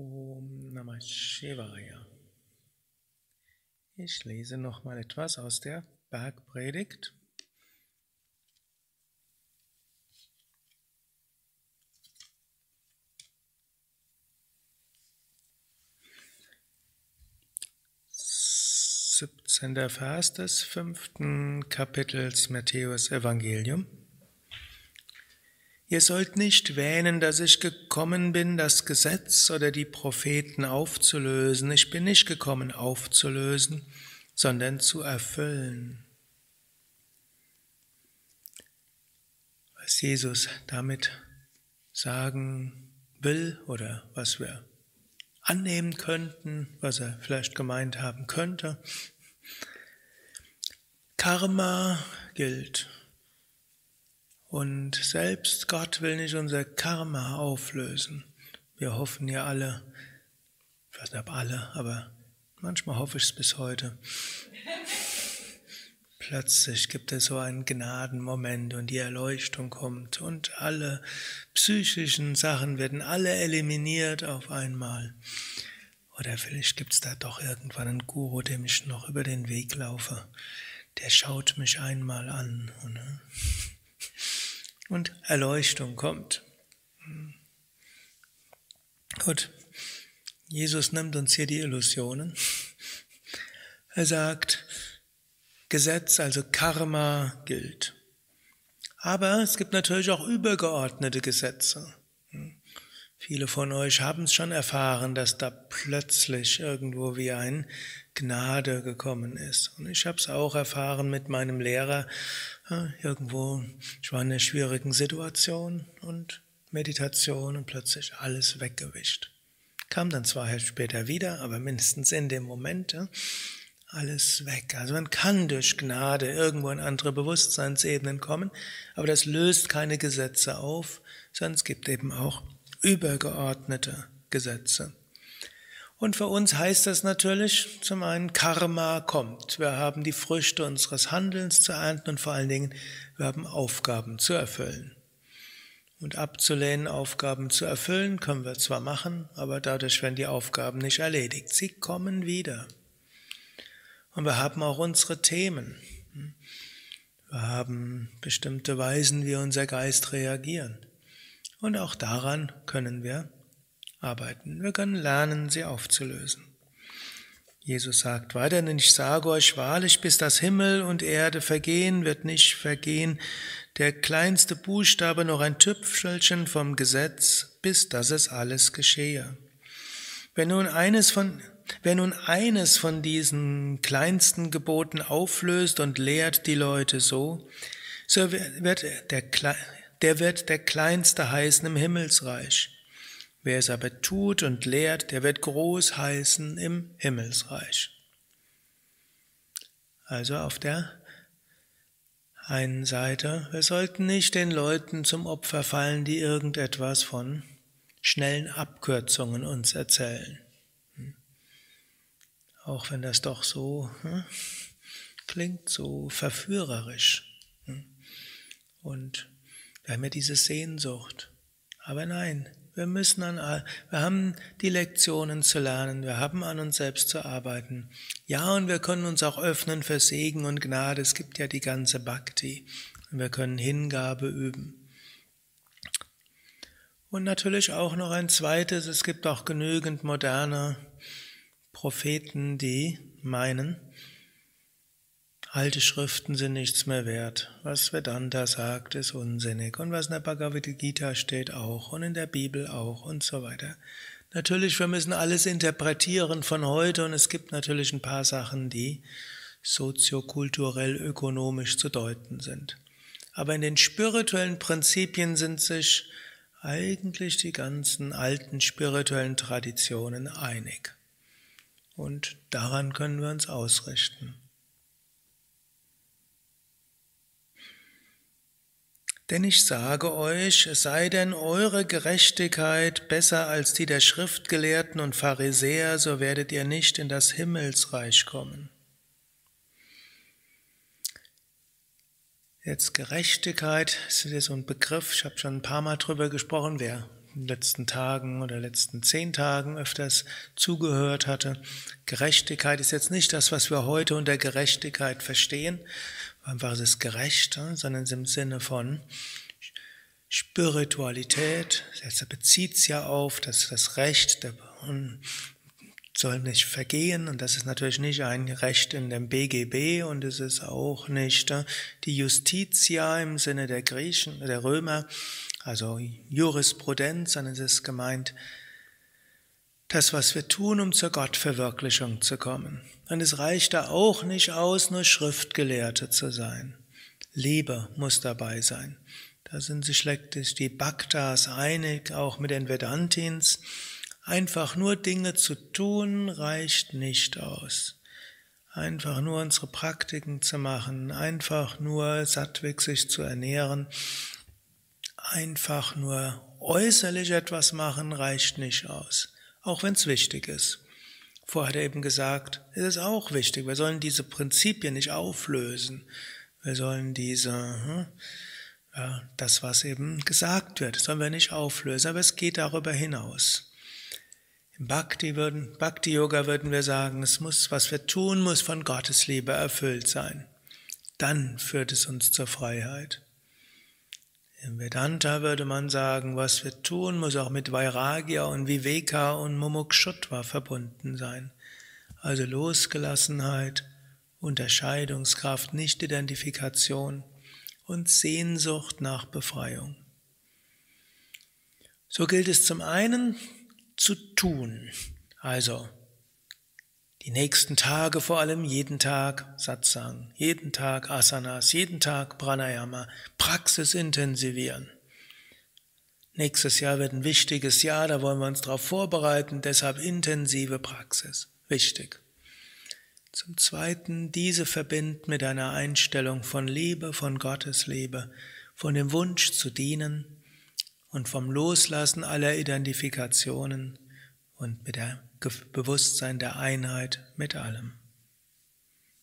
Om Namah Shivaya. Ich lese noch mal etwas aus der Bergpredigt. Siebzehnter Vers des fünften Kapitels Matthäus Evangelium. Ihr sollt nicht wähnen, dass ich gekommen bin, das Gesetz oder die Propheten aufzulösen. Ich bin nicht gekommen aufzulösen, sondern zu erfüllen. Was Jesus damit sagen will oder was wir annehmen könnten, was er vielleicht gemeint haben könnte. Karma gilt. Und selbst Gott will nicht unser Karma auflösen. Wir hoffen ja alle, ich weiß nicht ob alle, aber manchmal hoffe ich es bis heute. Plötzlich gibt es so einen Gnadenmoment und die Erleuchtung kommt und alle psychischen Sachen werden alle eliminiert auf einmal. Oder vielleicht gibt es da doch irgendwann einen Guru, dem ich noch über den Weg laufe. Der schaut mich einmal an. Ne? Und Erleuchtung kommt. Gut, Jesus nimmt uns hier die Illusionen. Er sagt, Gesetz, also Karma gilt. Aber es gibt natürlich auch übergeordnete Gesetze. Viele von euch haben es schon erfahren, dass da plötzlich irgendwo wie ein Gnade gekommen ist. Und ich habe es auch erfahren mit meinem Lehrer. Irgendwo, ich war in einer schwierigen Situation und Meditation und plötzlich alles weggewischt. Kam dann zwar später wieder, aber mindestens in dem Moment alles weg. Also man kann durch Gnade irgendwo in andere Bewusstseinsebenen kommen, aber das löst keine Gesetze auf, sondern es gibt eben auch übergeordnete Gesetze. Und für uns heißt das natürlich zum einen, Karma kommt. Wir haben die Früchte unseres Handelns zu ernten und vor allen Dingen, wir haben Aufgaben zu erfüllen. Und abzulehnen, Aufgaben zu erfüllen, können wir zwar machen, aber dadurch werden die Aufgaben nicht erledigt. Sie kommen wieder. Und wir haben auch unsere Themen. Wir haben bestimmte Weisen, wie unser Geist reagieren. Und auch daran können wir arbeiten. Wir können lernen, sie aufzulösen. Jesus sagt weiter, denn ich sage euch wahrlich, bis das Himmel und Erde vergehen, wird nicht vergehen der kleinste Buchstabe noch ein Tüpfelchen vom Gesetz, bis dass es alles geschehe. Wenn nun eines von, wer nun eines von diesen kleinsten Geboten auflöst und lehrt die Leute so, so wird der, der wird der Kleinste heißen im Himmelsreich. Wer es aber tut und lehrt, der wird groß heißen im Himmelsreich. Also auf der einen Seite, wir sollten nicht den Leuten zum Opfer fallen, die irgendetwas von schnellen Abkürzungen uns erzählen. Auch wenn das doch so hm, klingt, so verführerisch. Hm. Und wir haben ja diese Sehnsucht. Aber nein, wir müssen an, wir haben die Lektionen zu lernen, wir haben an uns selbst zu arbeiten. Ja, und wir können uns auch öffnen für Segen und Gnade. Es gibt ja die ganze Bhakti. Und wir können Hingabe üben. Und natürlich auch noch ein zweites, es gibt auch genügend moderne Propheten, die meinen, Alte Schriften sind nichts mehr wert. Was Vedanta sagt, ist unsinnig. Und was in der Bhagavad Gita steht auch und in der Bibel auch und so weiter. Natürlich, wir müssen alles interpretieren von heute und es gibt natürlich ein paar Sachen, die soziokulturell, ökonomisch zu deuten sind. Aber in den spirituellen Prinzipien sind sich eigentlich die ganzen alten spirituellen Traditionen einig. Und daran können wir uns ausrichten. Denn ich sage euch, es sei denn eure Gerechtigkeit besser als die der Schriftgelehrten und Pharisäer, so werdet ihr nicht in das Himmelsreich kommen. Jetzt Gerechtigkeit ist ja so ein Begriff, ich habe schon ein paar Mal drüber gesprochen, wer in den letzten Tagen oder letzten zehn Tagen öfters zugehört hatte. Gerechtigkeit ist jetzt nicht das, was wir heute unter Gerechtigkeit verstehen, einfach es ist gerecht, sondern im Sinne von Spiritualität. Er bezieht es ja auf, dass das Recht der soll nicht vergehen. Und das ist natürlich nicht ein Recht in dem BGB und es ist auch nicht äh, die Justitia im Sinne der Griechen, der Römer, also Jurisprudenz, sondern es ist gemeint, das, was wir tun, um zur Gottverwirklichung zu kommen. Und es reicht da auch nicht aus, nur Schriftgelehrte zu sein. Liebe muss dabei sein. Da sind sich die Bhaktas einig, auch mit den Vedantins. Einfach nur Dinge zu tun reicht nicht aus. Einfach nur unsere Praktiken zu machen, einfach nur sattweg sich zu ernähren, einfach nur äußerlich etwas machen reicht nicht aus, auch wenn es wichtig ist. Vorher hat er eben gesagt, es ist auch wichtig, wir sollen diese Prinzipien nicht auflösen. Wir sollen diese, hm, ja, das, was eben gesagt wird, sollen wir nicht auflösen, aber es geht darüber hinaus. Im Bhakti würden, Bhakti Yoga würden wir sagen, es muss, was wir tun, muss von Gottes Liebe erfüllt sein. Dann führt es uns zur Freiheit. Im Vedanta würde man sagen, was wir tun, muss auch mit Vairagya und Viveka und Mumukshutva verbunden sein. Also Losgelassenheit, Unterscheidungskraft, Nicht-Identifikation und Sehnsucht nach Befreiung. So gilt es zum einen, zu tun. Also die nächsten Tage vor allem jeden Tag Satsang, jeden Tag Asanas, jeden Tag Pranayama, Praxis intensivieren. Nächstes Jahr wird ein wichtiges Jahr, da wollen wir uns darauf vorbereiten, deshalb intensive Praxis. Wichtig. Zum Zweiten, diese verbinden mit einer Einstellung von Liebe, von Gottes Liebe, von dem Wunsch zu dienen, und vom Loslassen aller Identifikationen und mit dem Bewusstsein der Einheit mit allem.